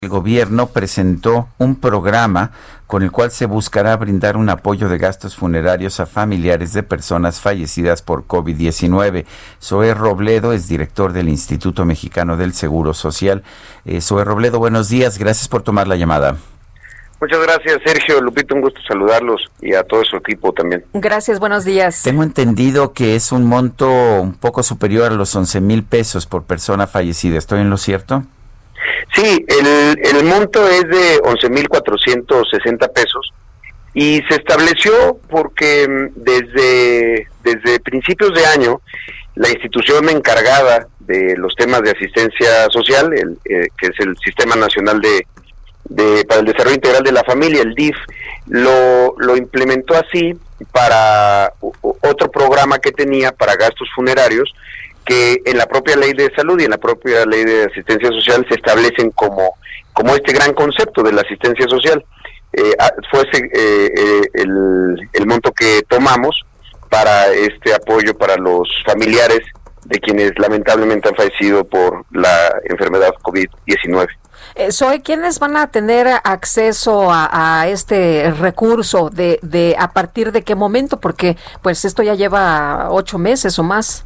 El gobierno presentó un programa con el cual se buscará brindar un apoyo de gastos funerarios a familiares de personas fallecidas por COVID-19. Zoé Robledo es director del Instituto Mexicano del Seguro Social. Eh, Zoé Robledo, buenos días. Gracias por tomar la llamada. Muchas gracias, Sergio. Lupito, un gusto saludarlos y a todo su equipo también. Gracias, buenos días. Tengo entendido que es un monto un poco superior a los 11 mil pesos por persona fallecida. ¿Estoy en lo cierto? Sí, el, el monto es de 11.460 pesos y se estableció porque mm, desde, desde principios de año la institución encargada de los temas de asistencia social, el, eh, que es el Sistema Nacional de, de, para el Desarrollo Integral de la Familia, el DIF, lo, lo implementó así para otro programa que tenía para gastos funerarios que en la propia ley de salud y en la propia ley de asistencia social se establecen como, como este gran concepto de la asistencia social. Eh, ah, fue ese, eh, eh, el, el monto que tomamos para este apoyo para los familiares de quienes lamentablemente han fallecido por la enfermedad COVID-19. Eh, Soy, ¿quiénes van a tener acceso a, a este recurso? De, de ¿A partir de qué momento? Porque pues esto ya lleva ocho meses o más.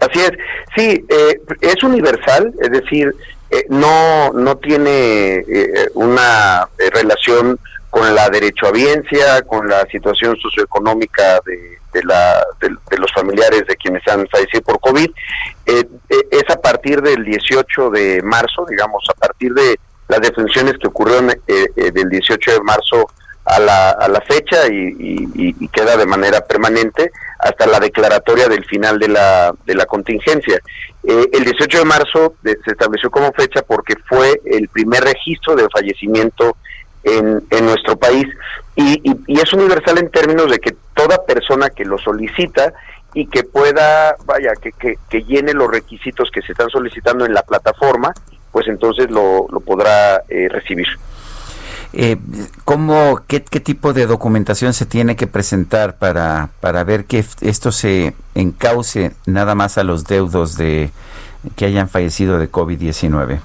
Así es, sí, eh, es universal, es decir, eh, no, no tiene eh, una relación con la derechohabiencia, con la situación socioeconómica de, de, la, de, los familiares de quienes han fallecido por COVID. Eh, eh, es a partir del 18 de marzo, digamos, a partir de las defunciones que ocurrieron eh, del 18 de marzo a la, a la fecha y, queda de manera permanente hasta la declaratoria del final de la, de la contingencia. Eh, el 18 de marzo se estableció como fecha porque fue el primer registro de fallecimiento en, en nuestro país y, y, y, es universal en términos de que toda persona que lo solicita y que pueda, vaya, que, que, que llene los requisitos que se están solicitando en la plataforma, pues entonces lo, lo podrá eh, recibir. Eh, ¿cómo, qué, qué, tipo de documentación se tiene que presentar para, para ver que esto se encauce nada más a los deudos de que hayan fallecido de COVID-19?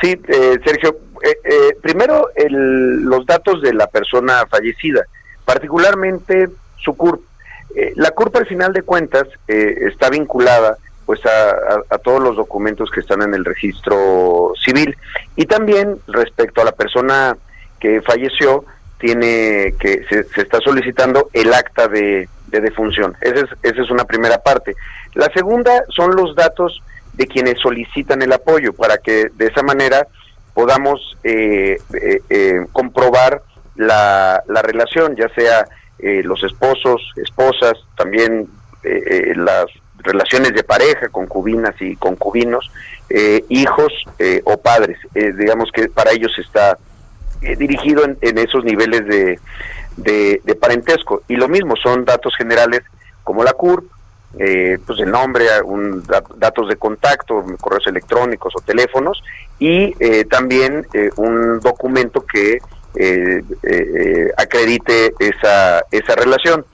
Sí, eh, Sergio, eh, eh, primero el, los datos de la persona fallecida, particularmente su CURP. Eh, la CURP al final de cuentas está vinculada pues a, a, todos los documentos que están en el registro civil. Y también respecto a la persona que falleció tiene que se, se está solicitando el acta de, de defunción. Esa es, esa es una primera parte. La segunda son los datos de quienes solicitan el apoyo para que de esa manera podamos eh, eh, eh, comprobar la, la, relación ya sea eh, los esposos esposas también eh, las relaciones de pareja, concubinas y concubinos, eh, hijos eh, o padres. Eh, digamos que para ellos está eh, dirigido en, en, esos niveles de, de, parentesco. Y lo mismo, son datos generales como la CURP, pues el nombre, datos de contacto, correos electrónicos o teléfonos, y también un documento que acredite esa, esa relación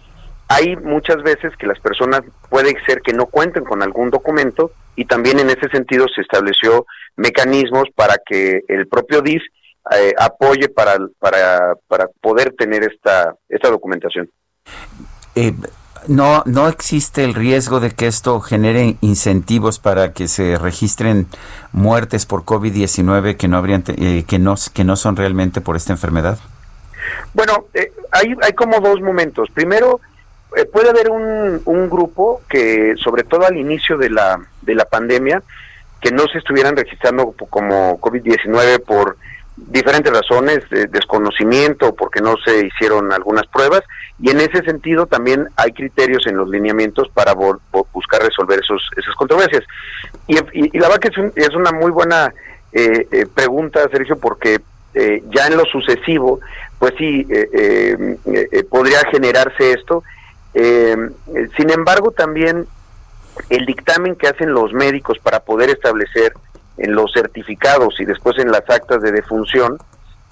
hay muchas veces que las personas puede ser que no cuenten con algún documento y también en ese sentido se estableció mecanismos para que el propio DIF eh, apoye para, para, para poder tener esta, esta documentación. Eh, no, no existe el riesgo de que esto genere incentivos para que se registren muertes por COVID-19 que no habrían eh, que no que no son realmente por esta enfermedad. Bueno, eh, hay hay como dos momentos. Primero, eh, puede haber un, un, grupo que, sobre todo al inicio de la, de la pandemia, que no se estuvieran registrando como COVID-19 por diferentes razones, desconocimiento, porque no se hicieron algunas pruebas, y en ese sentido también hay criterios en los lineamientos para buscar resolver esos, esas controversias. Y, la verdad que es, es una muy buena eh, eh, pregunta, Sergio, porque eh, ya en lo sucesivo, pues sí, eh, podría generarse esto. Sin embargo, también el dictamen que hacen los médicos para poder establecer en los certificados y después en las actas de defunción,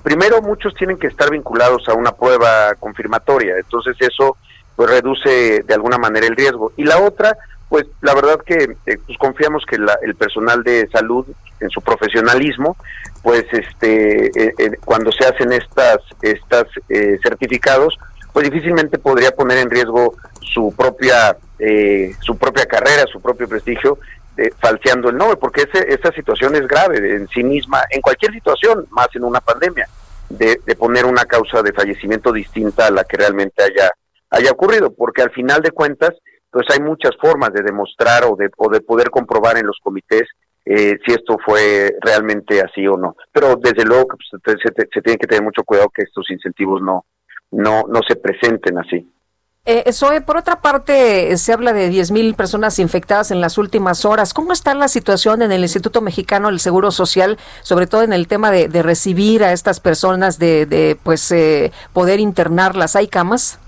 primero muchos tienen que estar vinculados a una prueba confirmatoria, entonces eso pues reduce de alguna manera el riesgo. Y la otra, pues la verdad que eh, pues, confiamos que el personal de salud en su profesionalismo, pues este eh, eh, cuando se hacen estas estas certificados, pues difícilmente podría poner en riesgo su propia su propia carrera, su propio prestigio falseando el nombre, porque ese, esa situación es grave en sí misma, en cualquier situación, más en una pandemia, de, poner una causa de fallecimiento distinta a la que realmente haya, haya ocurrido, porque al final de cuentas, pues hay muchas formas de demostrar o de, o de poder comprobar en los comités eh, si esto fue realmente así o no. Pero desde luego pues, se, tiene que tener mucho cuidado que estos incentivos no, no, no se presenten así. Eh, por otra parte, se habla de 10.000 personas infectadas en las últimas horas. ¿Cómo está la situación en el Instituto Mexicano del Seguro Social, sobre todo en el tema de, recibir a estas personas, de, pues eh, poder internarlas? ¿Hay camas?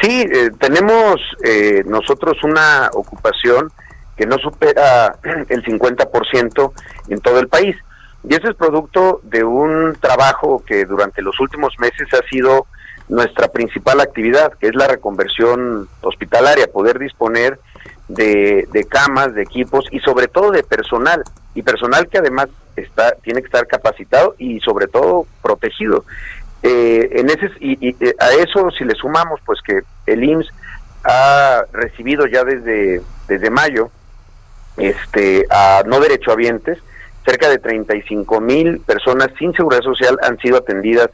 Sí, eh, tenemos eh, nosotros una ocupación que no supera el 50% en todo el país. Y eso es producto de un trabajo que durante los últimos meses ha sido nuestra principal actividad, que es la reconversión hospitalaria, poder disponer de, camas, de equipos y sobre todo de personal, y personal que además está tiene que estar capacitado y sobre todo protegido. Eh, en ese y, eh, a eso si le sumamos pues que el IMSS ha recibido ya desde desde mayo este a no derechohabientes cerca de 35 mil personas sin seguridad social han sido atendidas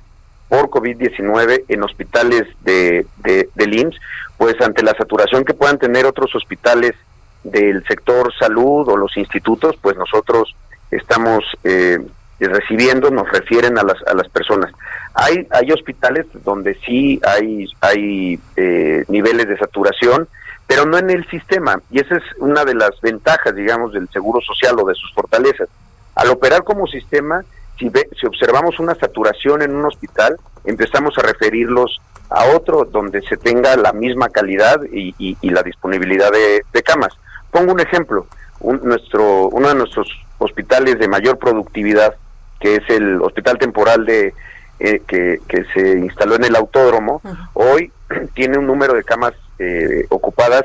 por COVID-19 en hospitales de, de, del IMSS, pues ante la saturación que puedan tener otros hospitales del sector salud o los institutos, pues nosotros estamos eh, recibiendo, nos refieren a las, a las personas. Hay, hay hospitales donde sí hay, hay eh, niveles de saturación, pero no en el sistema, y esa es una de las ventajas, digamos, del Seguro Social o de sus fortalezas. Al operar como sistema, si, si observamos una saturación en un hospital, empezamos a referirlos a otro donde se tenga la misma calidad y, la disponibilidad de, camas. Pongo un ejemplo, nuestro, uno de nuestros hospitales de mayor productividad, que es el Hospital Temporal de eh, que, se instaló en el autódromo, hoy tiene un número de camas eh, ocupadas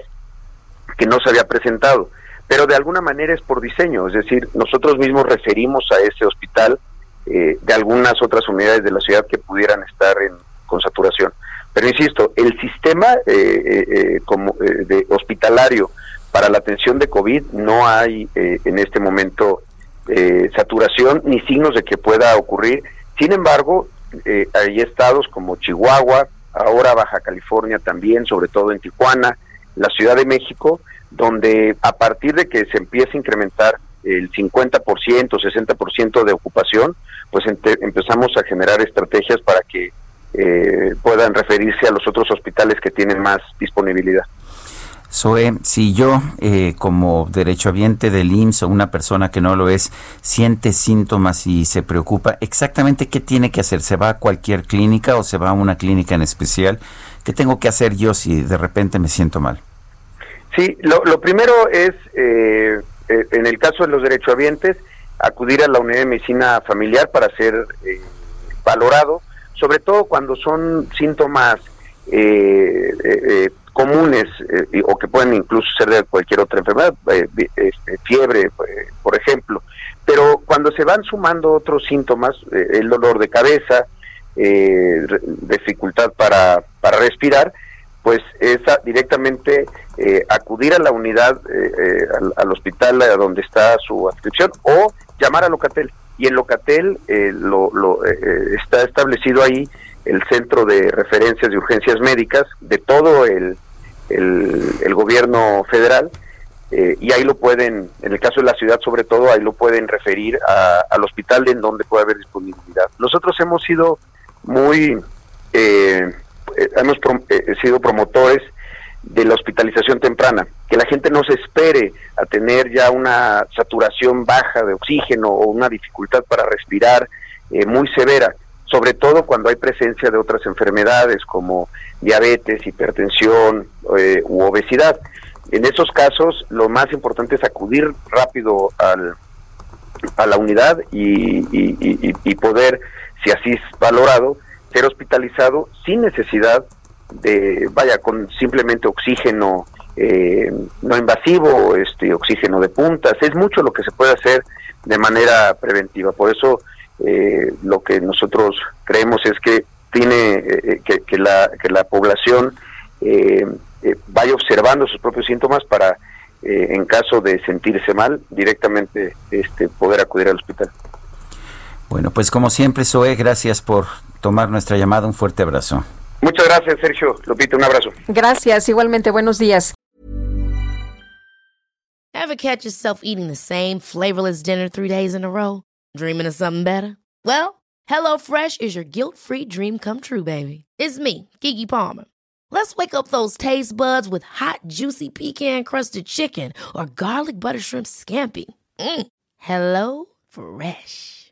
que no se había presentado, pero de alguna manera es por diseño, es decir, nosotros mismos referimos a ese hospital eh, de algunas otras unidades de la ciudad que pudieran estar en, con saturación. Pero insisto, el sistema eh, eh, como de hospitalario para la atención de COVID no hay en este momento saturación ni signos de que pueda ocurrir. Sin embargo, hay estados como Chihuahua, ahora Baja California también, sobre todo en Tijuana, la Ciudad de México, donde a partir de que se empiece a incrementar el 50%, 60% de ocupación, pues empezamos a generar estrategias para que eh, puedan referirse a los otros hospitales que tienen más disponibilidad. Zoe, si yo eh, como derechohabiente del IMSS o una persona que no lo es siente síntomas y se preocupa, exactamente qué tiene que hacer? ¿Se va a cualquier clínica o se va a una clínica en especial? ¿Qué tengo que hacer yo si de repente me siento mal? Sí, lo, primero es, eh, eh, en el caso de los derechohabientes, acudir a la unidad de medicina familiar para ser eh, valorado, sobre todo cuando son síntomas eh, eh, comunes o que pueden incluso ser de cualquier otra enfermedad, este, fiebre, por ejemplo. Pero cuando se van sumando otros síntomas, el dolor de cabeza, dificultad para, para respirar, pues es directamente acudir a la unidad, al, al, hospital a donde está su adscripción o llamar a Locatel. Y en Locatel eh, lo, eh, eh, está establecido ahí el centro de referencias de urgencias médicas de todo el, el, gobierno federal eh, y ahí lo pueden, en el caso de la ciudad sobre todo, ahí lo pueden referir al hospital en donde puede haber disponibilidad. Nosotros hemos sido muy, eh, eh, hemos sido promotores de la hospitalización temprana, que la gente no se espere a tener ya una saturación baja de oxígeno o una dificultad para respirar muy severa, sobre todo cuando hay presencia de otras enfermedades como diabetes, hipertensión u obesidad. En esos casos, lo más importante es acudir rápido al, a la unidad y, poder, si así es valorado, ser hospitalizado sin necesidad de, vaya, con simplemente oxígeno eh, no invasivo, este oxígeno de puntas. Es mucho lo que se puede hacer de manera preventiva. Por eso eh, lo que nosotros creemos es que tiene eh, que, que, la, que la población eh, eh, vaya observando sus propios síntomas para, en caso de sentirse mal, directamente este, poder acudir al hospital. Bueno, pues como siempre, Zoe, gracias por tomar nuestra llamada. Un fuerte abrazo. Muchas gracias, Sergio. Lupita, un abrazo. Gracias, igualmente. Buenos días. Ever catch yourself eating the same flavorless dinner three days in a row? Dreaming of something better? Well, HelloFresh is your guilt-free dream come true, baby. It's me, Kiki Palmer. Let's wake up those taste buds with hot, juicy pecan crusted chicken or garlic butter shrimp scampi. Mm. Hello Fresh.